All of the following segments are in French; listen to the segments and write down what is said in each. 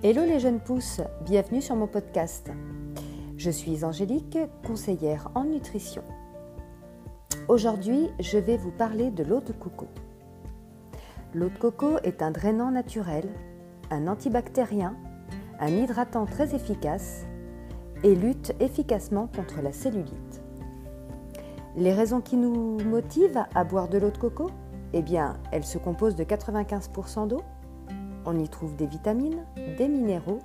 Hello les jeunes pousses, bienvenue sur mon podcast. Je suis Angélique, conseillère en nutrition. Aujourd'hui, je vais vous parler de l'eau de coco. L'eau de coco est un drainant naturel, un antibactérien, un hydratant très efficace et lutte efficacement contre la cellulite. Les raisons qui nous motivent à boire de l'eau de coco? Eh bien, elle se compose de 95% d'eau. On y trouve des vitamines, des minéraux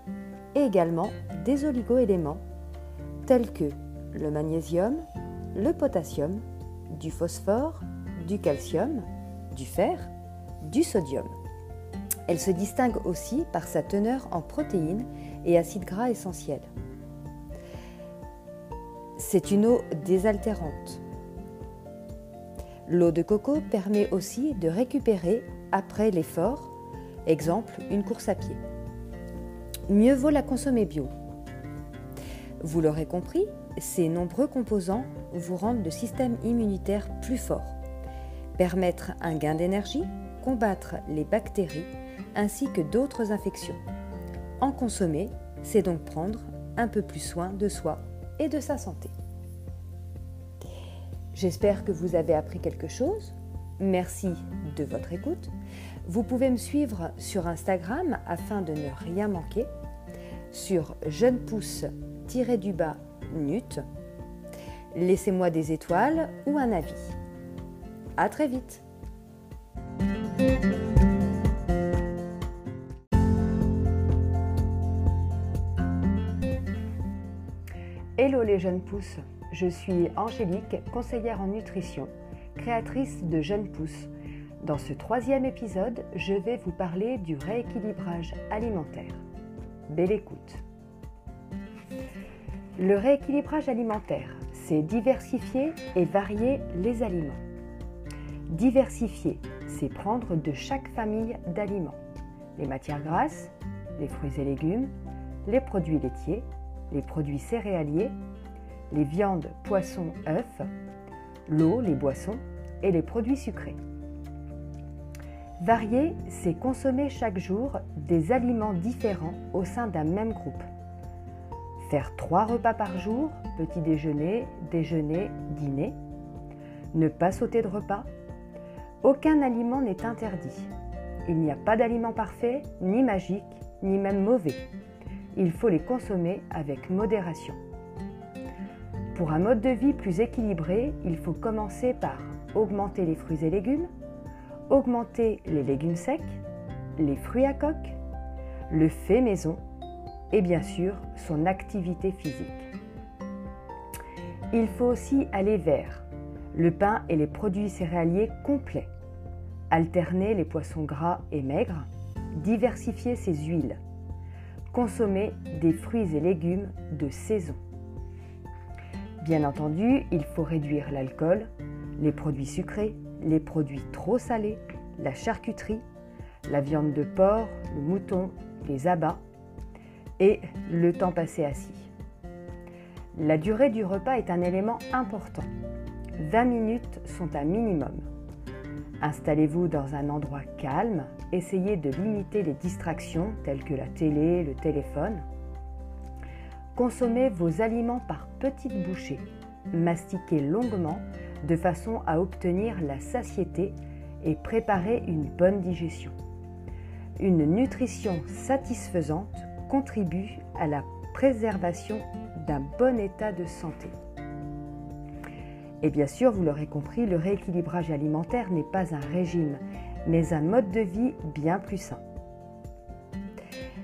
et également des oligoéléments tels que le magnésium, le potassium, du phosphore, du calcium, du fer, du sodium. Elle se distingue aussi par sa teneur en protéines et acides gras essentiels. C'est une eau désaltérante. L'eau de coco permet aussi de récupérer après l'effort, exemple une course à pied. Mieux vaut la consommer bio. Vous l'aurez compris, ces nombreux composants vous rendent le système immunitaire plus fort, permettre un gain d'énergie, combattre les bactéries ainsi que d'autres infections. En consommer, c'est donc prendre un peu plus soin de soi et de sa santé. J'espère que vous avez appris quelque chose. Merci de votre écoute. Vous pouvez me suivre sur Instagram afin de ne rien manquer sur jeune pousse-du bas nut. Laissez-moi des étoiles ou un avis. À très vite. Hello les jeunes pousses, je suis Angélique, conseillère en nutrition, créatrice de Jeunes Pousses. Dans ce troisième épisode, je vais vous parler du rééquilibrage alimentaire. Belle écoute. Le rééquilibrage alimentaire, c'est diversifier et varier les aliments. Diversifier, c'est prendre de chaque famille d'aliments les matières grasses, les fruits et légumes, les produits laitiers, les produits céréaliers, les viandes, poissons, œufs, l'eau, les boissons et les produits sucrés. Varier, c'est consommer chaque jour des aliments différents au sein d'un même groupe. Faire trois repas par jour, petit déjeuner, déjeuner, dîner. Ne pas sauter de repas. Aucun aliment n'est interdit. Il n'y a pas d'aliment parfait, ni magique, ni même mauvais il faut les consommer avec modération. Pour un mode de vie plus équilibré, il faut commencer par augmenter les fruits et légumes, augmenter les légumes secs, les fruits à coque, le fait maison et bien sûr son activité physique. Il faut aussi aller vers le pain et les produits céréaliers complets, alterner les poissons gras et maigres, diversifier ses huiles, consommer des fruits et légumes de saison. Bien entendu, il faut réduire l'alcool, les produits sucrés, les produits trop salés, la charcuterie, la viande de porc, le mouton, les abats et le temps passé assis. La durée du repas est un élément important. 20 minutes sont un minimum. Installez-vous dans un endroit calme, essayez de limiter les distractions telles que la télé, le téléphone. Consommez vos aliments par petites bouchées. Mastiquez longuement de façon à obtenir la satiété et préparer une bonne digestion. Une nutrition satisfaisante contribue à la préservation d'un bon état de santé. Et bien sûr, vous l'aurez compris, le rééquilibrage alimentaire n'est pas un régime, mais un mode de vie bien plus sain.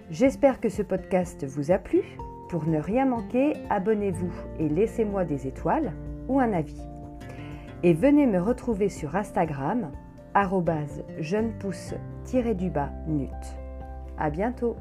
J'espère que ce podcast vous a plu. Pour ne rien manquer, abonnez-vous et laissez-moi des étoiles ou un avis. Et venez me retrouver sur Instagram, jeune pousse du bas nut. À bientôt!